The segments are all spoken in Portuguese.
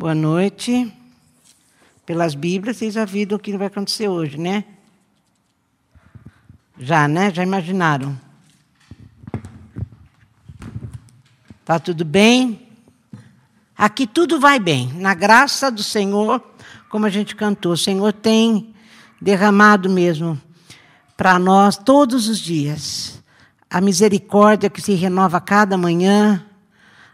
Boa noite. Pelas Bíblias, vocês já viram o que vai acontecer hoje, né? Já, né? Já imaginaram? Tá tudo bem? Aqui tudo vai bem. Na graça do Senhor, como a gente cantou, o Senhor tem derramado mesmo para nós todos os dias a misericórdia que se renova a cada manhã,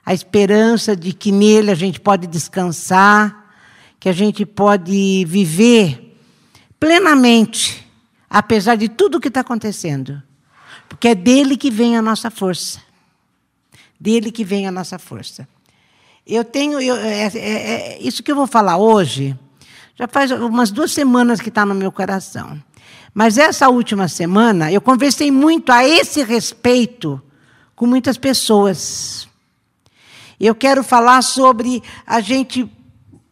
a esperança de que nele a gente pode descansar, que a gente pode viver plenamente, apesar de tudo o que está acontecendo. Porque é dele que vem a nossa força. Dele que vem a nossa força. Eu tenho. Eu, é, é, é, isso que eu vou falar hoje, já faz umas duas semanas que está no meu coração. Mas essa última semana, eu conversei muito a esse respeito com muitas pessoas. Eu quero falar sobre a gente.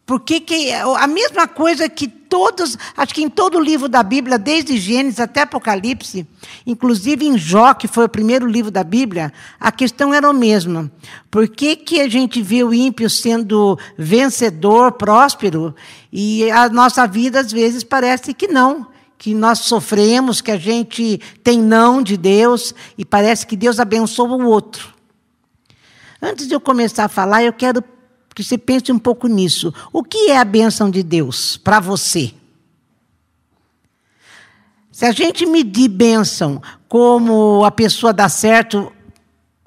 Por que a mesma coisa que todos, acho que em todo o livro da Bíblia, desde Gênesis até Apocalipse, inclusive em Jó, que foi o primeiro livro da Bíblia, a questão era a mesma. Por que, que a gente vê o ímpio sendo vencedor, próspero, e a nossa vida às vezes parece que não? que nós sofremos, que a gente tem não de Deus e parece que Deus abençoa o outro. Antes de eu começar a falar, eu quero que você pense um pouco nisso. O que é a bênção de Deus para você? Se a gente medir bênção como a pessoa dá certo,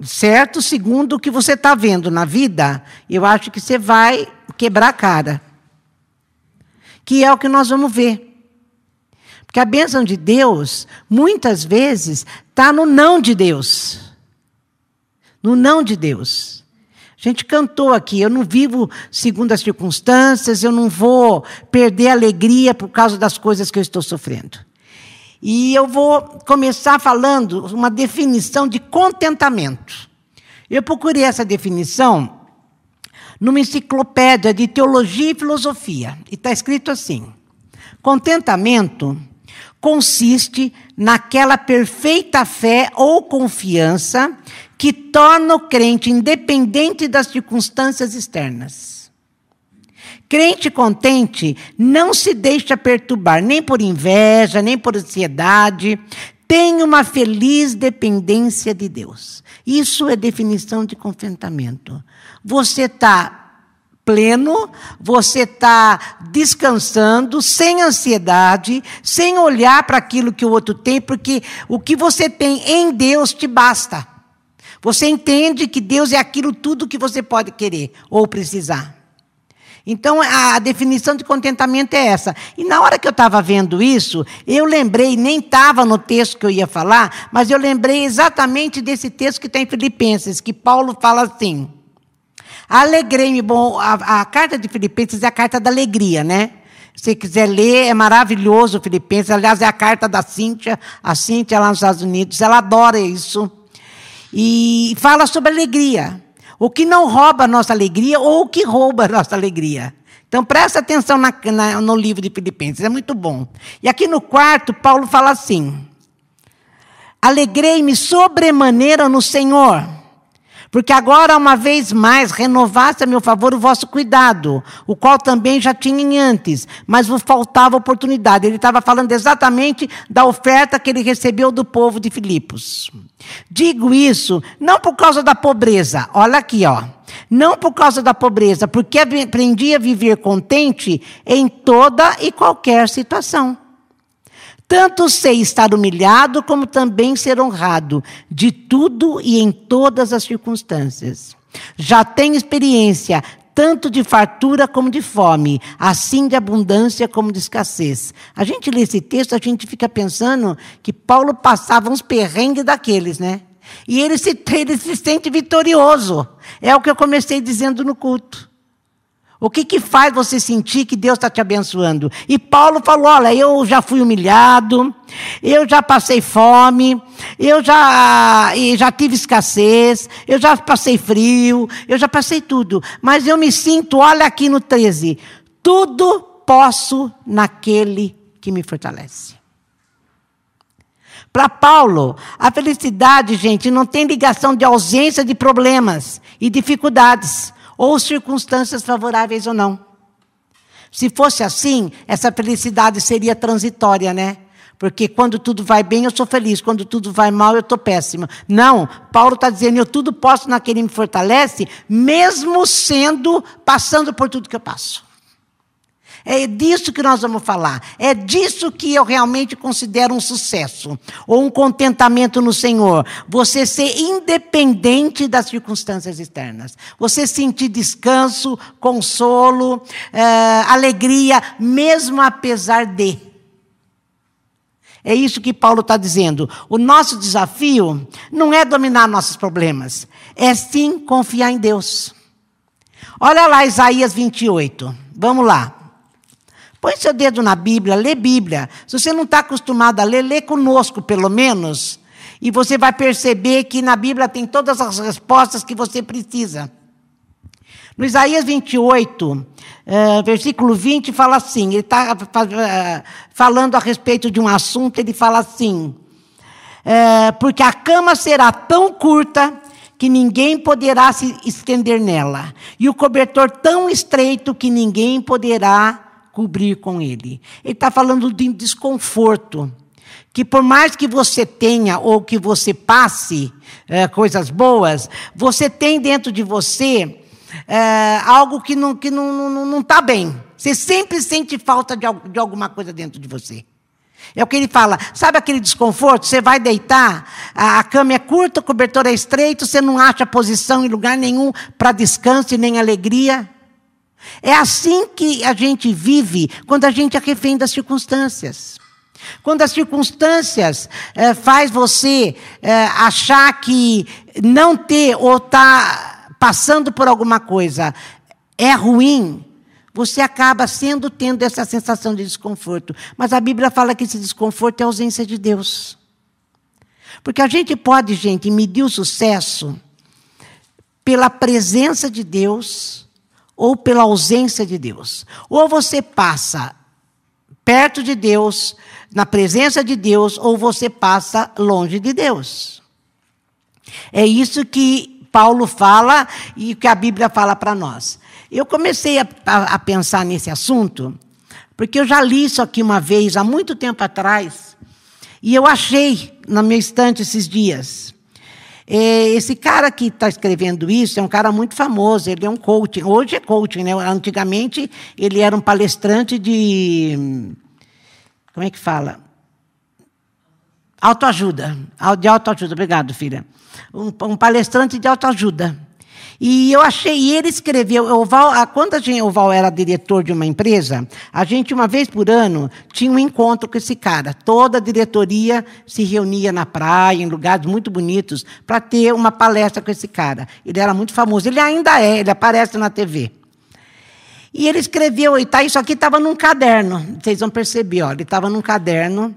certo segundo o que você está vendo na vida, eu acho que você vai quebrar a cara. Que é o que nós vamos ver. Porque a bênção de Deus, muitas vezes, está no não de Deus. No não de Deus. A gente cantou aqui, eu não vivo segundo as circunstâncias, eu não vou perder a alegria por causa das coisas que eu estou sofrendo. E eu vou começar falando uma definição de contentamento. Eu procurei essa definição numa enciclopédia de teologia e filosofia. E está escrito assim: contentamento consiste naquela perfeita fé ou confiança que torna o crente independente das circunstâncias externas. Crente contente não se deixa perturbar nem por inveja, nem por ansiedade, tem uma feliz dependência de Deus. Isso é definição de contentamento. Você está pleno, você está descansando, sem ansiedade, sem olhar para aquilo que o outro tem, porque o que você tem em Deus te basta. Você entende que Deus é aquilo tudo que você pode querer ou precisar. Então, a definição de contentamento é essa. E na hora que eu estava vendo isso, eu lembrei, nem estava no texto que eu ia falar, mas eu lembrei exatamente desse texto que está em Filipenses, que Paulo fala assim. Alegrei-me. Bom, a, a, carta de Filipenses é a carta da alegria, né? Se quiser ler, é maravilhoso Filipenses. Aliás, é a carta da Cíntia. A Cíntia lá nos Estados Unidos, ela adora isso. E fala sobre alegria. O que não rouba a nossa alegria ou o que rouba a nossa alegria. Então presta atenção na, na, no livro de Filipenses, é muito bom. E aqui no quarto, Paulo fala assim: Alegrei-me sobremaneira no Senhor porque agora, uma vez mais, renovasse a meu favor o vosso cuidado, o qual também já tinha antes, mas vos faltava oportunidade. Ele estava falando exatamente da oferta que ele recebeu do povo de Filipos. Digo isso não por causa da pobreza, olha aqui, ó. Não por causa da pobreza, porque aprendi a viver contente em toda e qualquer situação. Tanto sei estar humilhado, como também ser honrado, de tudo e em todas as circunstâncias. Já tenho experiência tanto de fartura como de fome, assim de abundância como de escassez. A gente lê esse texto, a gente fica pensando que Paulo passava uns perrengues daqueles, né? E ele se, ele se sente vitorioso. É o que eu comecei dizendo no culto. O que, que faz você sentir que Deus está te abençoando? E Paulo falou: olha, eu já fui humilhado, eu já passei fome, eu já, já tive escassez, eu já passei frio, eu já passei tudo. Mas eu me sinto, olha aqui no 13, tudo posso naquele que me fortalece. Para Paulo, a felicidade, gente, não tem ligação de ausência de problemas e dificuldades ou circunstâncias favoráveis ou não. Se fosse assim, essa felicidade seria transitória, né? Porque quando tudo vai bem, eu sou feliz. Quando tudo vai mal, eu estou péssima. Não, Paulo está dizendo, eu tudo posso naquele que me fortalece, mesmo sendo, passando por tudo que eu passo. É disso que nós vamos falar. É disso que eu realmente considero um sucesso ou um contentamento no Senhor. Você ser independente das circunstâncias externas. Você sentir descanso, consolo, é, alegria, mesmo apesar de. É isso que Paulo está dizendo. O nosso desafio não é dominar nossos problemas, é sim confiar em Deus. Olha lá Isaías 28. Vamos lá. Põe seu dedo na Bíblia, lê Bíblia. Se você não está acostumado a ler, lê conosco, pelo menos. E você vai perceber que na Bíblia tem todas as respostas que você precisa. No Isaías 28, uh, eh, versículo 20, fala assim: ele está uh, falando a respeito de um assunto, ele fala assim: uh, porque a cama será tão curta que ninguém poderá se estender nela, e o cobertor tão estreito que ninguém poderá cobrir com ele. Ele está falando de desconforto. Que por mais que você tenha ou que você passe é, coisas boas, você tem dentro de você é, algo que não está que não, não, não tá bem. Você sempre sente falta de, de alguma coisa dentro de você. É o que ele fala. Sabe aquele desconforto? Você vai deitar, a, cama é curta, o cobertor é estreito, você não acha posição em lugar nenhum para descanso e nem alegria. É assim que a gente vive quando a gente é refém das circunstâncias. Quando as circunstâncias é, faz você é, achar que não ter ou estar tá passando por alguma coisa é ruim, você acaba sendo tendo essa sensação de desconforto. Mas a Bíblia fala que esse desconforto é ausência de Deus. Porque a gente pode, gente, medir o sucesso pela presença de Deus ou pela ausência de Deus. Ou você passa perto de Deus, na presença de Deus, ou você passa longe de Deus. É isso que Paulo fala e que a Bíblia fala para nós. Eu comecei a, a, pensar nesse assunto, porque eu já li isso aqui uma vez, há muito tempo atrás, e eu achei na minha estante esses dias. É, esse cara que está escrevendo isso é um cara muito famoso, ele é um coaching. Hoje é coaching, né? Antigamente ele era um palestrante de. Como é que fala? Autoajuda. De autoajuda, obrigado, filha. Um, um palestrante de autoajuda. E eu achei, e ele escreveu, o Val, quando a gente, o Val era diretor de uma empresa, a gente, uma vez por ano, tinha um encontro com esse cara. Toda a diretoria se reunia na praia, em lugares muito bonitos, para ter uma palestra com esse cara. Ele era muito famoso, ele ainda é, ele aparece na TV. E ele escreveu, e tá, isso aqui estava num caderno, vocês vão perceber, ó, ele estava num caderno,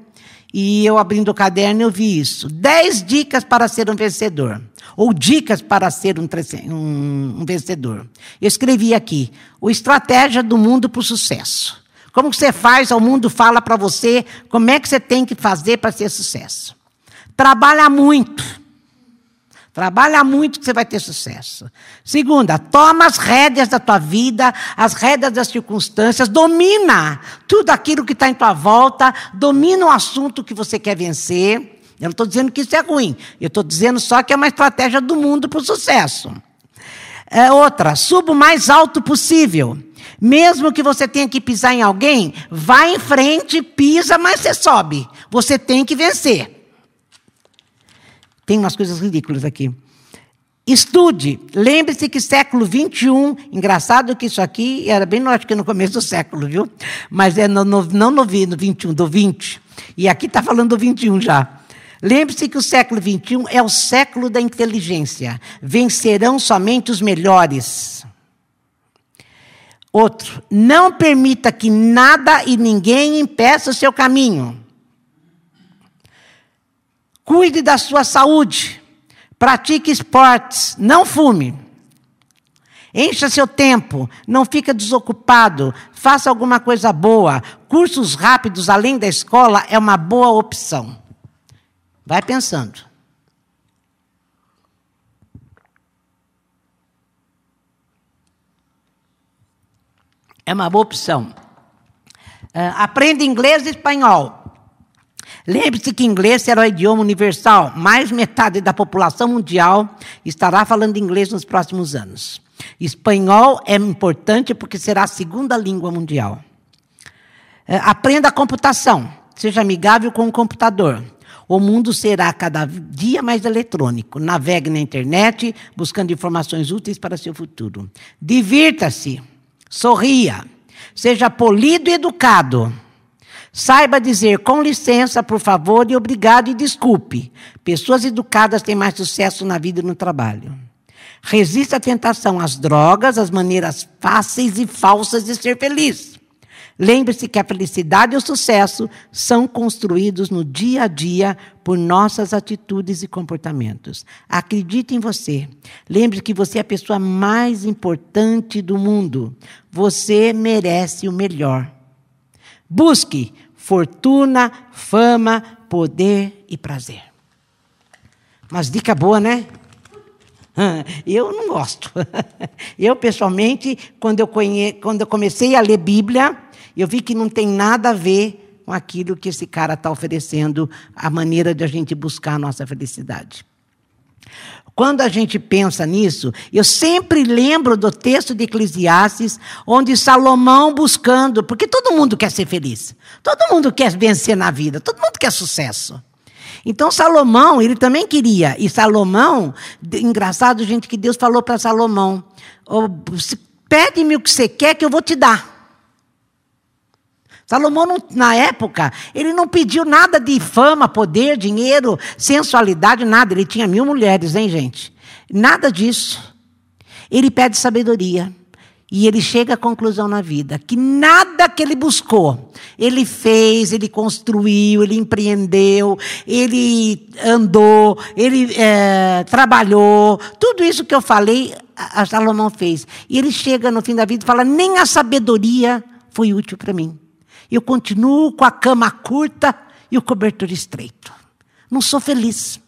e eu abrindo o caderno eu vi isso. Dez dicas para ser um vencedor. Ou dicas para ser um, um, um vencedor. Eu escrevi aqui: o estratégia do mundo para o sucesso. Como que você faz, o mundo fala para você como é que você tem que fazer para ser sucesso. Trabalha muito. Trabalha muito que você vai ter sucesso. Segunda, toma as rédeas da tua vida, as rédeas das circunstâncias, domina tudo aquilo que está em tua volta, domina o assunto que você quer vencer. Eu não estou dizendo que isso é ruim, eu estou dizendo só que é uma estratégia do mundo para o sucesso. É outra, suba o mais alto possível. Mesmo que você tenha que pisar em alguém, vá em frente, pisa, mas você sobe. Você tem que vencer. Tem umas coisas ridículas aqui. Estude. Lembre-se que século 21, engraçado que isso aqui era bem, acho que no começo do século, viu? Mas é no, no, não no, no 21, do 20. E aqui está falando do 21 já. Lembre-se que o século 21 é o século da inteligência. Vencerão somente os melhores. Outro, não permita que nada e ninguém impeça o seu caminho. Cuide da sua saúde. Pratique esportes. Não fume. Encha seu tempo, não fica desocupado, faça alguma coisa boa. Cursos rápidos além da escola é uma boa opção. Vai pensando. É uma boa opção. Uh, aprenda inglês e espanhol. Lembre-se que inglês será o idioma universal. Mais metade da população mundial estará falando inglês nos próximos anos. Espanhol é importante porque será a segunda língua mundial. Uh, aprenda computação. Seja amigável com o computador. O mundo será cada dia mais eletrônico. Navegue na internet buscando informações úteis para seu futuro. Divirta-se, sorria, seja polido e educado. Saiba dizer com licença, por favor, e obrigado e desculpe. Pessoas educadas têm mais sucesso na vida e no trabalho. Resista à tentação às drogas, às maneiras fáceis e falsas de ser feliz. Lembre-se que a felicidade e o sucesso são construídos no dia a dia por nossas atitudes e comportamentos. Acredite em você. Lembre-se que você é a pessoa mais importante do mundo. Você merece o melhor. Busque fortuna, fama, poder e prazer. Mas dica boa, né? Eu não gosto. Eu, pessoalmente, quando eu, conhe... quando eu comecei a ler Bíblia, eu vi que não tem nada a ver com aquilo que esse cara está oferecendo, a maneira de a gente buscar a nossa felicidade. Quando a gente pensa nisso, eu sempre lembro do texto de Eclesiastes, onde Salomão buscando, porque todo mundo quer ser feliz, todo mundo quer vencer na vida, todo mundo quer sucesso. Então Salomão, ele também queria, e Salomão, engraçado, gente, que Deus falou para Salomão: oh, pede-me o que você quer que eu vou te dar. Salomão, não, na época, ele não pediu nada de fama, poder, dinheiro, sensualidade, nada. Ele tinha mil mulheres, hein, gente? Nada disso. Ele pede sabedoria. E ele chega à conclusão na vida que nada que ele buscou, ele fez, ele construiu, ele empreendeu, ele andou, ele é, trabalhou, tudo isso que eu falei, a Salomão fez. E ele chega no fim da vida e fala: nem a sabedoria foi útil para mim eu continuo com a cama curta e o cobertor estreito. Não sou feliz.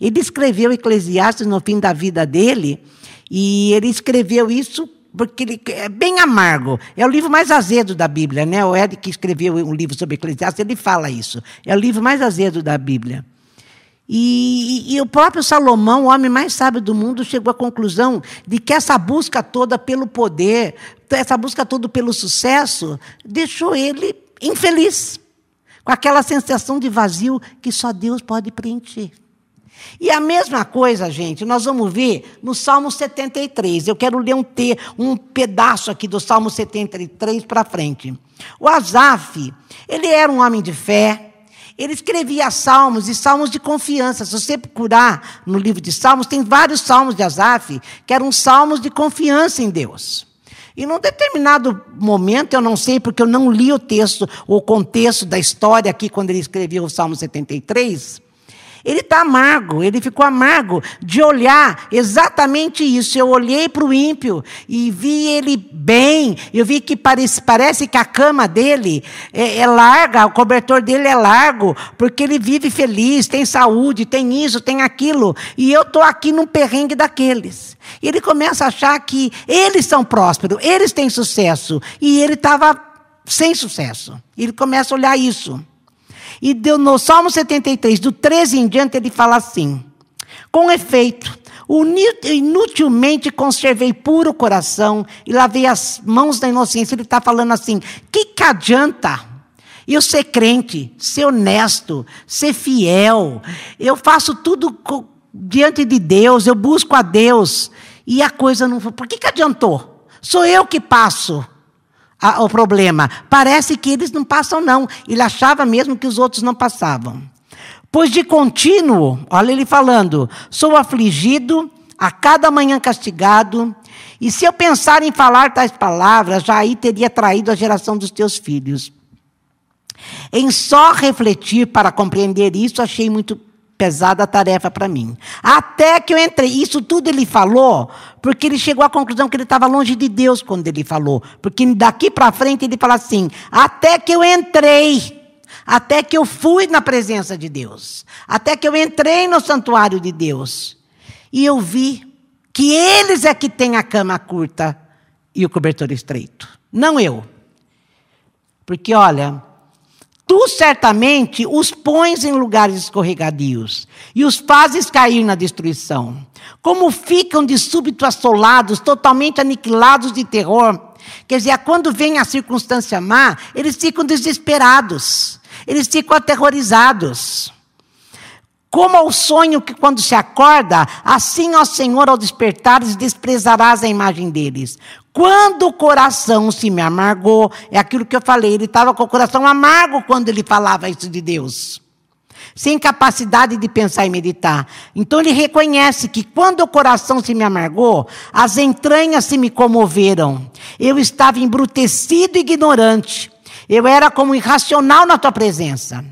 Ele escreveu Eclesiastes no fim da vida dele, e ele escreveu isso porque ele é bem amargo. É o livro mais azedo da Bíblia, né? O Ed que escreveu um livro sobre Eclesiastes, ele fala isso. É o livro mais azedo da Bíblia. E, e, e, o próprio Salomão, o homem mais sábio do mundo, chegou à conclusão de que essa busca toda pelo poder, essa busca toda pelo sucesso, deixou ele infeliz, com aquela sensação de vazio que só Deus pode preencher. E a mesma coisa, gente, nós vamos ver no Salmo 73. Eu quero ler um, te, um pedaço aqui do Salmo 73 para frente. O Asaf, ele era um homem de fé, ele escrevia salmos e salmos de confiança. Se você procurar no livro de salmos, tem vários salmos de Asaf que eram salmos de confiança em Deus. E num determinado momento, eu não sei porque eu não li o texto, o contexto da história aqui quando ele escreveu o Salmo 73, ele está amargo, ele ficou amargo de olhar exatamente isso. Eu olhei para o ímpio e vi ele bem, eu vi que parece, parece que a cama dele é, é larga, o cobertor dele é largo, porque ele vive feliz, tem saúde, tem isso, tem aquilo, e eu estou aqui num perrengue daqueles. E ele começa a achar que eles são prósperos, eles têm sucesso, e ele estava sem sucesso. Ele começa a olhar isso. E no Salmo 73, do 13 em diante, ele fala assim: Com efeito, inutilmente conservei puro coração e lavei as mãos da inocência. Ele está falando assim: que que adianta? Eu ser crente, ser honesto, ser fiel, eu faço tudo diante de Deus, eu busco a Deus, e a coisa não foi. Por que, que adiantou? Sou eu que passo a, o problema. Parece que eles não passam, não. Ele achava mesmo que os outros não passavam. Pois de contínuo, olha ele falando, sou afligido, a cada manhã castigado, e se eu pensar em falar tais palavras, já aí teria traído a geração dos teus filhos. Em só refletir para compreender isso, achei muito pesada tarefa para mim. Até que eu entrei, isso tudo ele falou, porque ele chegou à conclusão que ele estava longe de Deus quando ele falou. Porque daqui para frente ele fala assim: até que eu entrei, até que eu fui na presença de Deus, até que eu entrei no santuário de Deus, e eu vi que eles é que têm a cama curta e o cobertor estreito. não eu. Porque, olha, tu certamente os pões em lugares escorregadios e os fazes cair na destruição. Como ficam de súbito assolados, totalmente aniquilados de terror. Quer dizer, quando vem a circunstância má, eles ficam desesperados, eles ficam aterrorizados. Como ao sonho que quando se acorda, assim, ó Senhor, ao despertares, desprezarás a imagem deles. Quando o coração se me amargou, é aquilo que eu falei, ele estava com o coração amargo quando ele falava isso de Deus. Sem capacidade de pensar e meditar. Então ele reconhece que quando o coração se me amargou, as entranhas se me comoveram. Eu estava embrutecido e ignorante. Eu era como irracional na tua presença.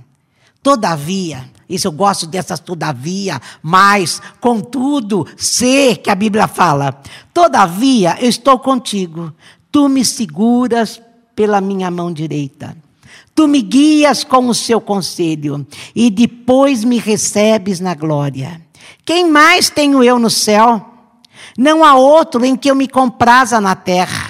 Todavia, isso eu gosto dessas todavia, mas, contudo, ser que a Bíblia fala. Todavia, eu estou contigo. Tu me seguras pela minha mão direita. Tu me guias com o seu conselho e depois me recebes na glória. Quem mais tenho eu no céu? Não há outro em que eu me compraza na terra.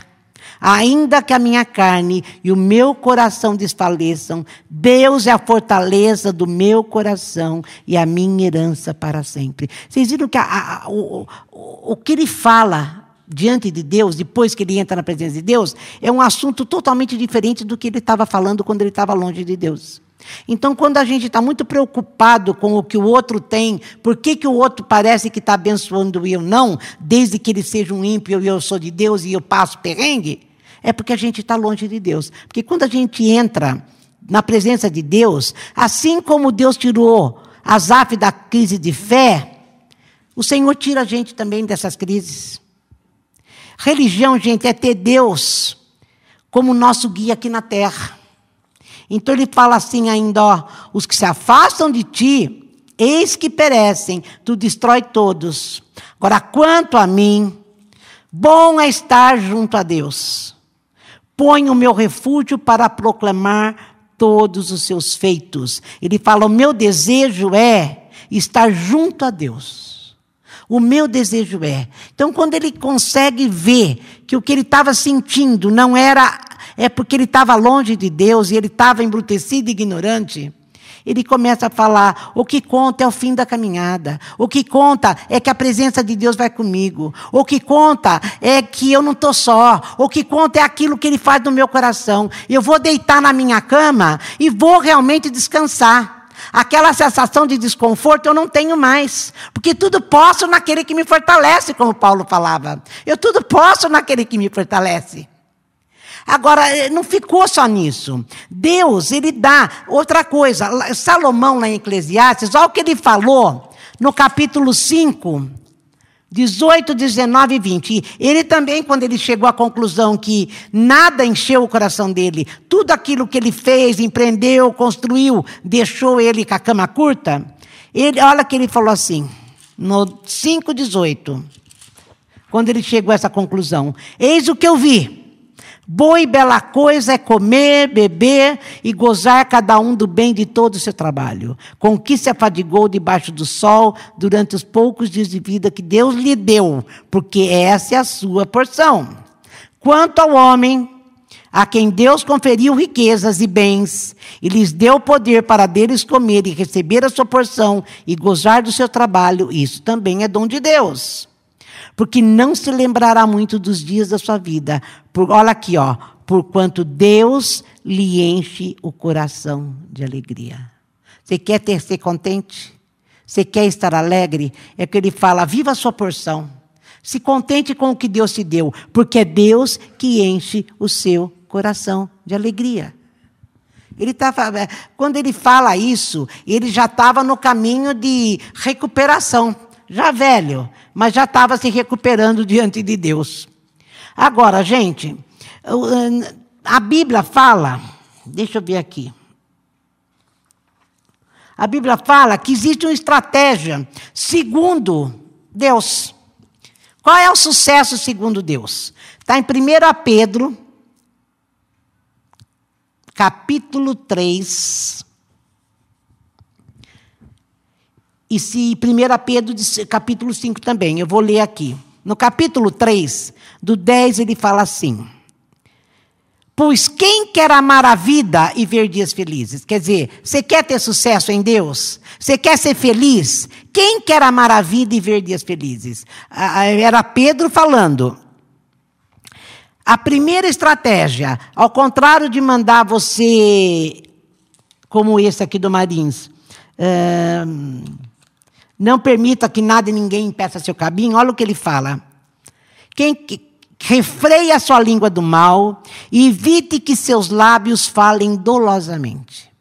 Ainda que a minha carne e o meu coração desfaleçam, Deus é a fortaleza do meu coração e a minha herança para sempre. Vocês viram que a, a, o, o, o que ele fala diante de Deus, depois que ele entra na presença de Deus, é um assunto totalmente diferente do que ele estava falando quando ele estava longe de Deus. Então, quando a gente está muito preocupado com o que o outro tem, por que, que o outro parece que está abençoando e eu não, desde que ele seja um ímpio e eu sou de Deus e eu passo perrengue, é porque a gente está longe de Deus. Porque quando a gente entra na presença de Deus, assim como Deus tirou Asaf da crise de fé, o Senhor tira a gente também dessas crises. Religião, gente, é ter Deus como nosso guia aqui na terra. Então ele fala assim ainda, ó, os que se afastam de ti, eis que perecem, tu destrói todos. Agora, quanto a mim, bom é estar junto a Deus. Ponho meu refúgio para proclamar todos os seus feitos. Ele fala: o meu desejo é estar junto a Deus. O meu desejo é. Então, quando ele consegue ver que o que ele estava sentindo não era. É porque ele estava longe de Deus e ele estava embrutecido e ignorante ele começa a falar: o que conta é o fim da caminhada. O que conta é que a presença de Deus vai comigo. O que conta é que eu não estou só. O que conta é aquilo que Ele faz no meu coração. Eu vou deitar na minha cama e vou realmente descansar. Aquela sensação de desconforto eu não tenho mais. Porque tudo posso naquele que me fortalece, como Paulo falava. Eu tudo posso naquele que me fortalece. Agora, eh, não ficou só nisso. Deus, ele dá outra coisa. Salomão, lá em Eclesiastes, olha o que ele falou no capítulo 5, 18, 19 e 20. Ele também, quando ele chegou à conclusão que nada encheu o coração dele, tudo aquilo que ele fez, empreendeu, construiu, deixou ele com a cama curta, ele, olha que ele falou assim, no 5,18, quando ele chegou a essa conclusão: Eis o que eu vi Boa e bela coisa é comer, beber e gozar cada um do bem de todo o seu trabalho, com que se afadigou debaixo do sol durante os poucos dias de vida que Deus lhe deu, porque essa é a sua porção. Quanto ao homem, a quem Deus conferiu riquezas e bens, e lhes deu poder para deles comer e receber a sua porção e gozar do seu trabalho, isso também é dom de Deus porque não se lembrará muito dos dias da sua vida. Por, olha aqui, ó, porquanto Deus lhe enche o coração de alegria. Você quer ter ser contente? Você quer estar alegre? É que ele fala: viva a sua porção. Se contente com o que Deus te deu, porque é Deus que enche o seu coração de alegria. Ele tava, é, quando ele fala isso, ele já estava no caminho de recuperação já velho, mas já estava se recuperando diante de Deus. Agora, gente, a Bíblia fala, deixa eu ver aqui. A Bíblia fala que existe uma estratégia segundo Deus. Qual é o sucesso segundo Deus? Está em 1 Pedro, capítulo 3, E se 1 Pedro, capítulo 5 também, eu vou ler aqui. No capítulo 3, do 10, ele fala assim: Pois quem quer amar a vida e ver dias felizes? Quer dizer, você quer ter sucesso em Deus? Você quer ser feliz? Quem quer amar a vida e ver dias felizes? Era Pedro falando. A primeira estratégia, ao contrário de mandar você, como esse aqui do Marins, não permita que nada e ninguém impeça seu caminho, olha o que ele fala. Quem refreia a sua língua do mal e evite que seus lábios falem dolosamente.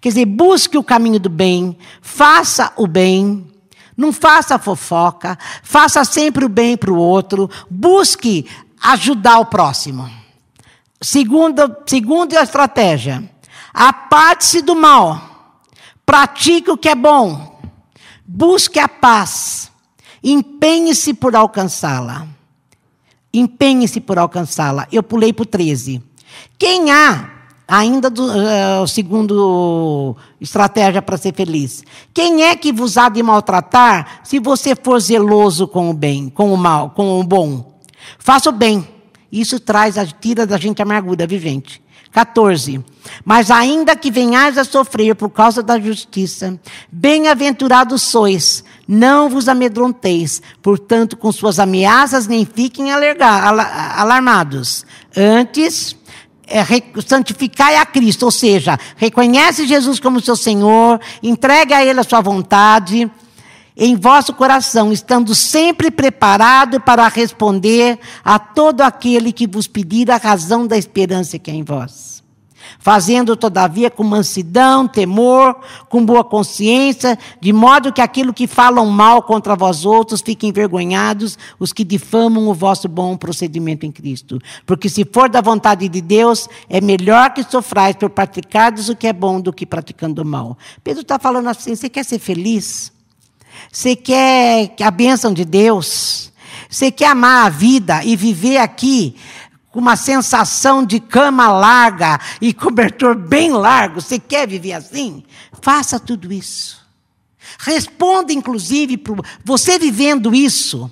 Quer dizer, busque o caminho do bem, faça o bem, não faça fofoca, faça sempre o bem para o outro, busque ajudar o próximo. Segunda, segunda estratégia, aparte-se do mal, pratique o que é bom, busque a paz, empenhe-se por alcançá-la. Empenhe-se por alcançá-la. Eu pulei para o 13. Quem há, ainda do uh, segundo estratégia para ser feliz, quem é que vos há de maltratar se você for zeloso com o bem, com o mal, com o bom? Faça o bem. Isso traz, tira da gente amargura, viu gente? 14. Mas ainda que venhais a sofrer por causa da justiça, bem-aventurados sois, não vos amedronteis, portanto, com suas ameaças nem fiquem alarmados. Antes, é, santificai a Cristo, ou seja, reconhece Jesus como seu Senhor, entregue a Ele a sua vontade em vosso coração, estando sempre preparado para responder a todo aquele que vos pedir a razão da esperança que é em vós fazendo todavia com mansidão, temor, com boa consciência, de modo que aquilo que falam mal contra vós outros fiquem envergonhados os que difamam o vosso bom procedimento em Cristo. Porque se for da vontade de Deus, é melhor que sofrais por praticardes o que é bom do que praticando o mal. Pedro está falando assim: você quer ser feliz? Você quer a bênção de Deus? Você quer amar a vida e viver aqui com uma sensação de cama larga e cobertor bem largo. Você quer viver assim? Faça tudo isso. Responda, inclusive, para você vivendo isso.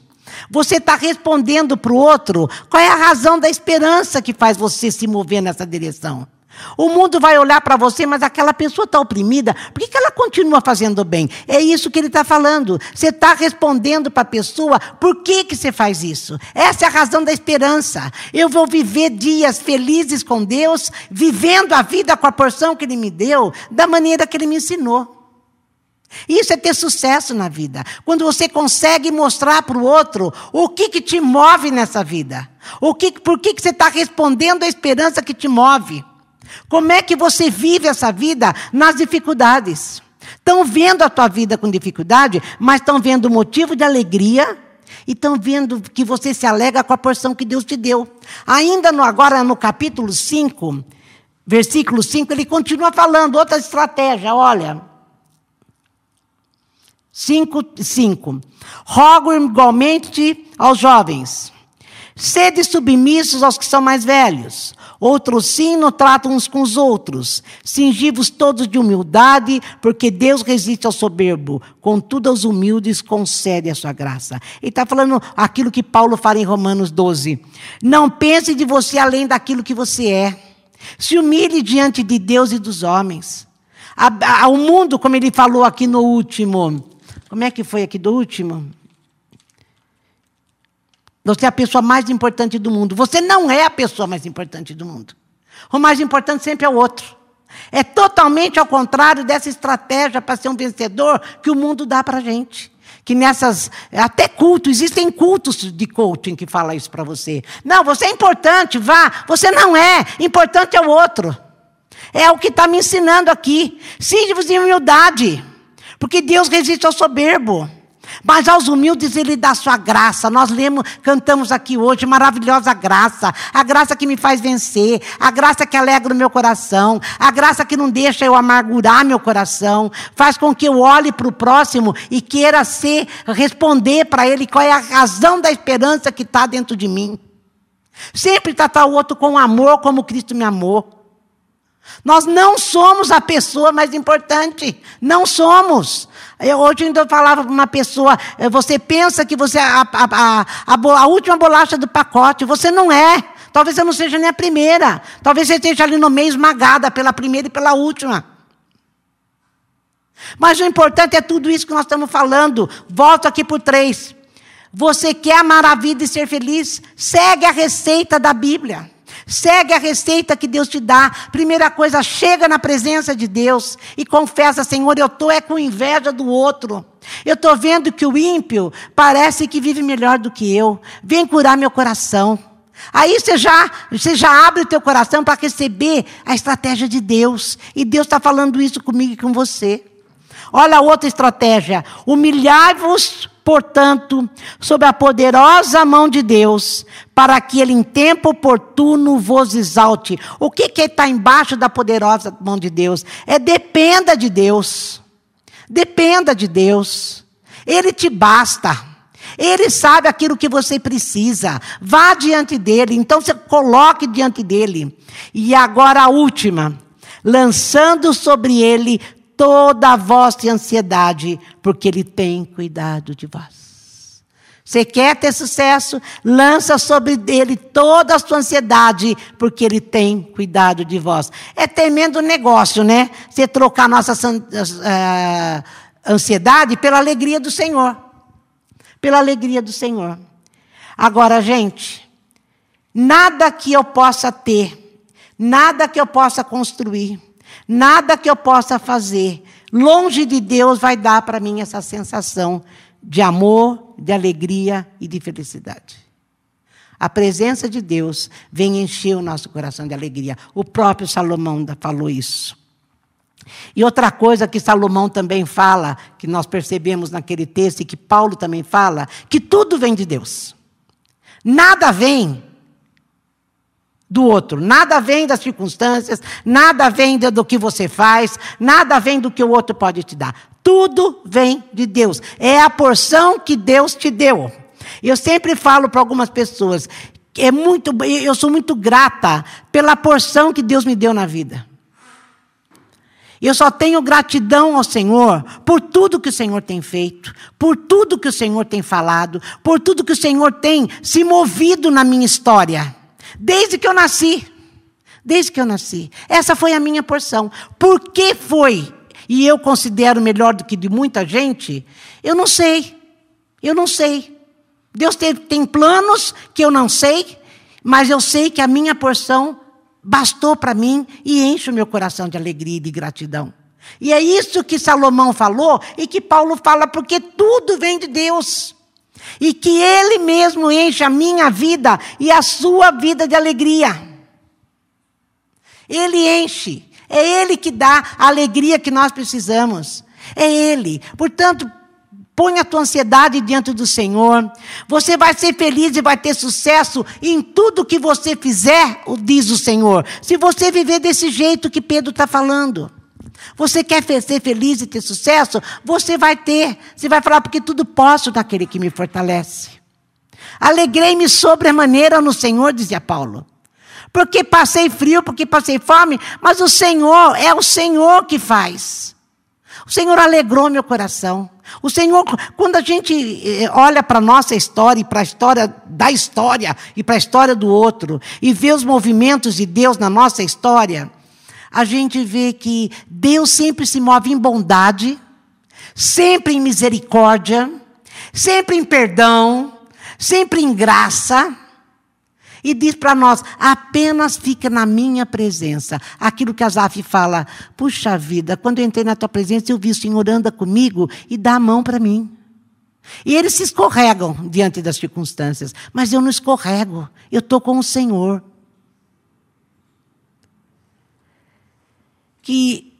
Você está respondendo para o outro qual é a razão da esperança que faz você se mover nessa direção. O mundo vai olhar para você, mas aquela pessoa está oprimida, por que, que ela continua fazendo bem? É isso que ele está falando. Você está respondendo para a pessoa por que, que você faz isso. Essa é a razão da esperança. Eu vou viver dias felizes com Deus, vivendo a vida com a porção que Ele me deu, da maneira que Ele me ensinou. Isso é ter sucesso na vida. Quando você consegue mostrar para o outro o que, que te move nessa vida. O que, por que, que você está respondendo à esperança que te move. Como é que você vive essa vida nas dificuldades? Estão vendo a tua vida com dificuldade, mas estão vendo o motivo de alegria e estão vendo que você se alega com a porção que Deus te deu. Ainda no, agora no capítulo 5, versículo 5, ele continua falando outra estratégia, olha. 5, 5. Rogo igualmente aos jovens, sede submissos aos que são mais velhos, Outros sim não tratam uns com os outros. Singivos todos de humildade, porque Deus resiste ao soberbo. Contudo, aos humildes concede a sua graça. Ele está falando aquilo que Paulo fala em Romanos 12. Não pense de você além daquilo que você é. Se humilhe diante de Deus e dos homens. Ao mundo, como ele falou aqui no último. Como é que foi aqui do último? Você é a pessoa mais importante do mundo. Você não é a pessoa mais importante do mundo. O mais importante sempre é o outro. É totalmente ao contrário dessa estratégia para ser um vencedor que o mundo dá para a gente. Que nessas, até cultos, existem cultos de coaching que fala isso para você. Não, você é importante, vá. Você não é, importante é o outro. É o que está me ensinando aqui. Sinde-vos em humildade, porque Deus resiste ao soberbo. Mas aos humildes ele dá sua graça. Nós lemos, cantamos aqui hoje, maravilhosa graça. A graça que me faz vencer, a graça que alegra o meu coração, a graça que não deixa eu amargurar meu coração, faz com que eu olhe para o próximo e queira ser, responder para ele qual é a razão da esperança que está dentro de mim. Sempre tratar o outro com amor como Cristo me amou. Nós não somos a pessoa mais importante. Não somos. Eu, hoje ainda falava para uma pessoa: eh, você pensa que você é a, a, a, a, última bolacha do pacote. Você não é. Talvez eu não seja nem a primeira. Talvez você esteja ali no meio esmagada pela primeira e pela última. Mas o importante é tudo isso que nós estamos falando. Volto aqui por três. Você quer amar a vida e ser feliz? Segue a receita da Bíblia. Segue a receita que Deus te dá. Primeira coisa, chega na presença de Deus e confessa, Senhor, eu estou é com inveja do outro. Eu estou vendo que o ímpio parece que vive melhor do que eu. Vem curar meu coração. Aí você já, você já abre o teu coração para receber a estratégia de Deus. E Deus está falando isso comigo e com você. Olha a outra estratégia. Humilhai-vos, portanto, sob a poderosa mão de Deus, para que Ele em tempo oportuno vos exalte. O que, que está embaixo da poderosa mão de Deus? É dependa de Deus. Dependa de Deus. Ele te basta. Ele sabe aquilo que você precisa. Vá diante dele. Então você coloque diante dele. E agora a última. Lançando sobre ele toda a vossa ansiedade, porque Ele tem cuidado de vós. Você quer ter sucesso? Lança sobre ele toda a sua ansiedade, porque Ele tem cuidado de vós. É tremendo negócio, né? Você trocar nossa uh, ansiedade pela alegria do Senhor. Pela alegria do Senhor. Agora, gente, nada que eu possa ter, nada que eu possa construir, Nada que eu possa fazer longe de Deus vai dar para mim essa sensação de amor, de alegria e de felicidade. A presença de Deus vem encher o nosso coração de alegria. O próprio Salomão falou isso. E outra coisa que Salomão também fala, que nós percebemos naquele texto e que Paulo também fala, que tudo vem de Deus. Nada vem do outro. Nada vem das circunstâncias, nada vem do que você faz, nada vem do que o outro pode te dar. Tudo vem de Deus. É a porção que Deus te deu. Eu sempre falo para algumas pessoas, é muito, eu sou muito grata pela porção que Deus me deu na vida. Eu só tenho gratidão ao Senhor por tudo que o Senhor tem feito, por tudo que o Senhor tem falado, por tudo que o Senhor tem se movido na minha história. Desde que eu nasci. Desde que eu nasci. Essa foi a minha porção. Por que foi? E eu considero melhor do que de muita gente? Eu não sei. Eu não sei. Deus tem, tem planos que eu não sei, mas eu sei que a minha porção bastou para mim e enche o meu coração de alegria e de gratidão. E é isso que Salomão falou e que Paulo fala, porque tudo vem de Deus. E que Ele mesmo enche a minha vida e a sua vida de alegria. Ele enche. É Ele que dá a alegria que nós precisamos. É Ele. Portanto, põe a tua ansiedade diante do Senhor. Você vai ser feliz e vai ter sucesso em tudo que você fizer, diz o Senhor. Se você viver desse jeito que Pedro está falando. Você quer ser feliz e ter sucesso? Você vai ter. Você vai falar, porque tudo posso daquele que me fortalece. Alegrei-me sobremaneira no Senhor, dizia Paulo. Porque passei frio, porque passei fome, mas o Senhor, é o Senhor que faz. O Senhor alegrou meu coração. O Senhor, quando a gente eh, olha para a nossa história e para a história da história e para a história do outro, e vê os movimentos de Deus na nossa história, a gente vê que Deus sempre se move em bondade, sempre em misericórdia, sempre em perdão, sempre em graça. E diz para nós: apenas fica na minha presença. Aquilo que Azaf fala: puxa vida, quando eu entrei na tua presença, eu vi o Senhor anda comigo e dá a mão para mim. E eles se escorregam diante das circunstâncias, mas eu não escorrego, eu estou com o Senhor. Que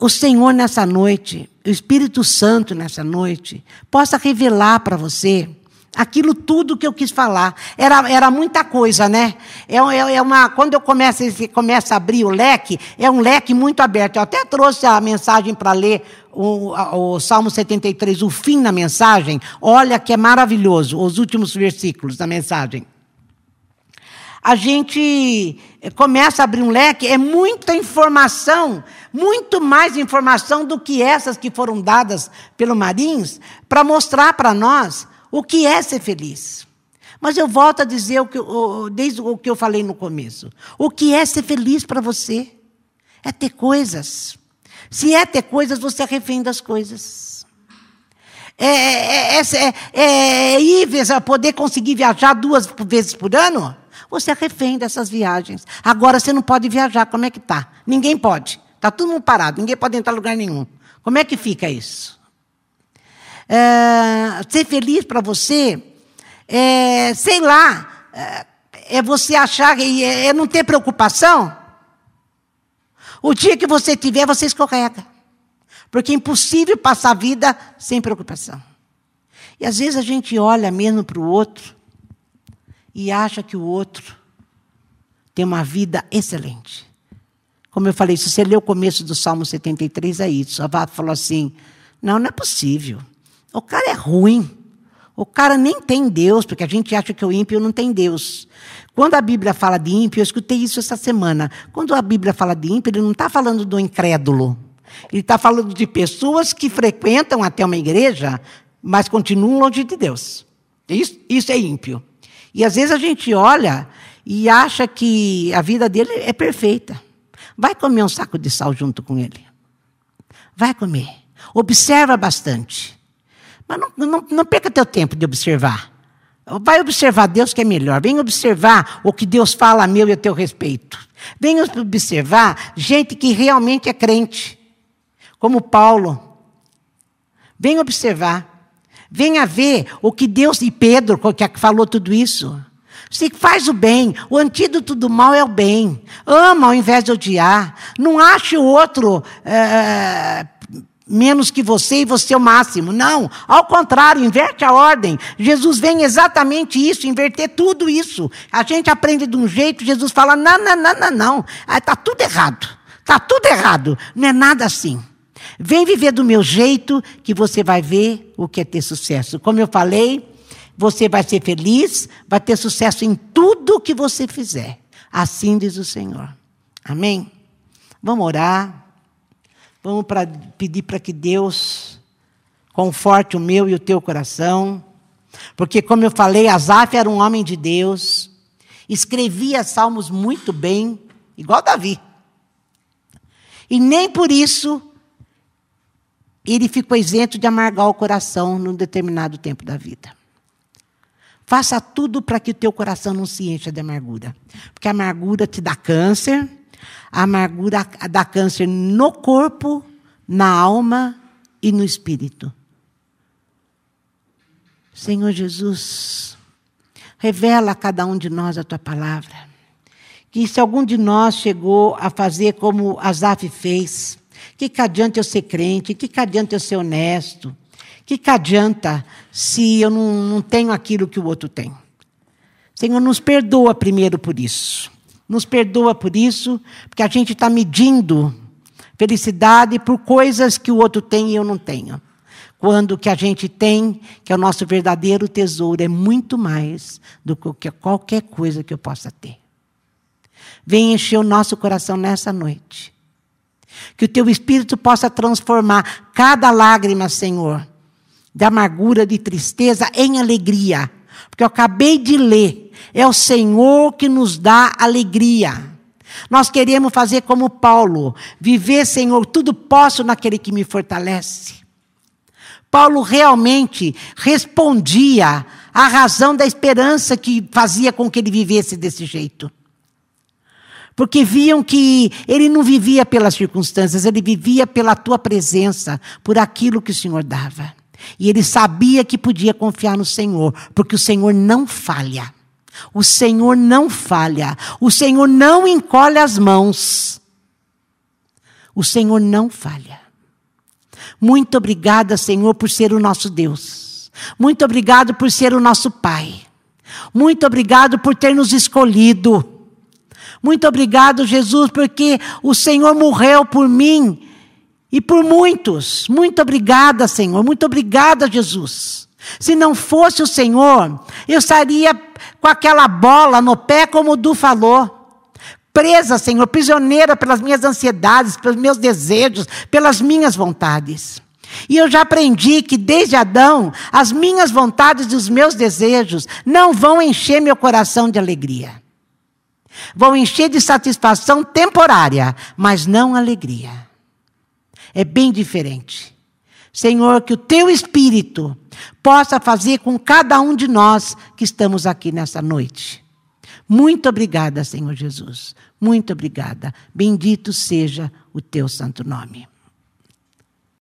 o Senhor nessa noite, o Espírito Santo nessa noite, possa revelar para você aquilo tudo que eu quis falar. Era, era muita coisa, né? É, é, é uma, quando eu começo, começo a abrir o leque, é um leque muito aberto. Eu até trouxe a mensagem para ler o, o Salmo 73, o fim da mensagem. Olha que é maravilhoso, os últimos versículos da mensagem a gente começa a abrir um leque, é muita informação, muito mais informação do que essas que foram dadas pelo Marins, para mostrar para nós o que é ser feliz. Mas eu volto a dizer o que, o, desde o que eu falei no começo. O que é ser feliz para você? É ter coisas. Se é ter coisas, você é refém das coisas. É, é, é, é, é ir poder conseguir viajar duas vezes por ano? Você é refém dessas viagens. Agora você não pode viajar, como é que tá? Ninguém pode. Está todo mundo parado, ninguém pode entrar em lugar nenhum. Como é que fica isso? É, ser feliz para você é, sei lá, é, é você achar é, é não ter preocupação. O dia que você tiver, você escorrega. Porque é impossível passar a vida sem preocupação. E às vezes a gente olha mesmo para o outro e acha que o outro tem uma vida excelente. Como eu falei, se você ler o começo do Salmo 73, é isso. A Vá falou assim: não, não é possível. O cara é ruim. O cara nem tem Deus, porque a gente acha que o ímpio não tem Deus. Quando a Bíblia fala de ímpio, eu escutei isso essa semana. Quando a Bíblia fala de ímpio, ele não está falando do incrédulo. Ele está falando de pessoas que frequentam até uma igreja, mas continuam longe de Deus. Isso, isso é ímpio. E às vezes a gente olha e acha que a vida dele é perfeita. Vai comer um saco de sal junto com ele. Vai comer. Observa bastante. Mas não, não, não perca teu tempo de observar. Vai observar Deus que é melhor. Vem observar o que Deus fala a meu e a teu respeito. Vem observar gente que realmente é crente, como Paulo. Vem observar. Venha ver o que Deus e Pedro, que falou tudo isso. Se faz o bem, o antídoto do mal é o bem. Ama ao invés de odiar. Não ache o outro é, menos que você e você é o máximo. Não, ao contrário, inverte a ordem. Jesus vem exatamente isso, inverter tudo isso. A gente aprende de um jeito, Jesus fala: não, não, não, não, não. Está tudo errado. Está tudo errado. Não é nada assim. Vem viver do meu jeito que você vai ver o que é ter sucesso. Como eu falei, você vai ser feliz, vai ter sucesso em tudo que você fizer. Assim diz o Senhor. Amém? Vamos orar. Vamos pra, pedir para que Deus conforte o meu e o teu coração. Porque, como eu falei, Asaf era um homem de Deus, escrevia salmos muito bem, igual Davi. E nem por isso ele ficou isento de amargar o coração num determinado tempo da vida. Faça tudo para que o teu coração não se encha de amargura. Porque a amargura te dá câncer, a amargura dá câncer no corpo, na alma e no espírito. Senhor Jesus, revela a cada um de nós a tua palavra. Que se algum de nós chegou a fazer como Asaf fez, que que adianta eu ser crente? Que que adianta eu ser honesto? Que que adianta se eu não, não tenho aquilo que o outro tem? Senhor, nos perdoa primeiro por isso. Nos perdoa por isso, porque a gente está medindo felicidade por coisas que o outro tem e eu não tenho. Quando o que a gente tem, que é o nosso verdadeiro tesouro, é muito mais do que qualquer coisa que eu possa ter. Vem encher o nosso coração nessa noite que o teu espírito possa transformar cada lágrima, Senhor, de amargura, de tristeza, em alegria. Porque eu acabei de ler, é o Senhor que nos dá alegria. Nós queremos fazer como Paulo, viver, Senhor, tudo posso naquele que me fortalece. Paulo realmente respondia à razão da esperança que fazia com que ele vivesse desse jeito. Porque viam que ele não vivia pelas circunstâncias, ele vivia pela tua presença, por aquilo que o Senhor dava. E ele sabia que podia confiar no Senhor, porque o Senhor não falha. O Senhor não falha. O Senhor não encolhe as mãos. O Senhor não falha. Muito obrigada, Senhor, por ser o nosso Deus. Muito obrigado por ser o nosso Pai. Muito obrigado por ter nos escolhido. Muito obrigado, Jesus, porque o Senhor morreu por mim e por muitos. Muito obrigada, Senhor. Muito obrigada, Jesus. Se não fosse o Senhor, eu estaria com aquela bola no pé, como o Du falou. Presa, Senhor, prisioneira pelas minhas ansiedades, pelos meus desejos, pelas minhas vontades. E eu já aprendi que desde Adão, as minhas vontades e os meus desejos não vão encher meu coração de alegria. Vão encher de satisfação temporária, mas não alegria. É bem diferente. Senhor, que o teu espírito possa fazer com cada um de nós que estamos aqui nessa noite. Muito obrigada, Senhor Jesus. Muito obrigada. Bendito seja o teu santo nome.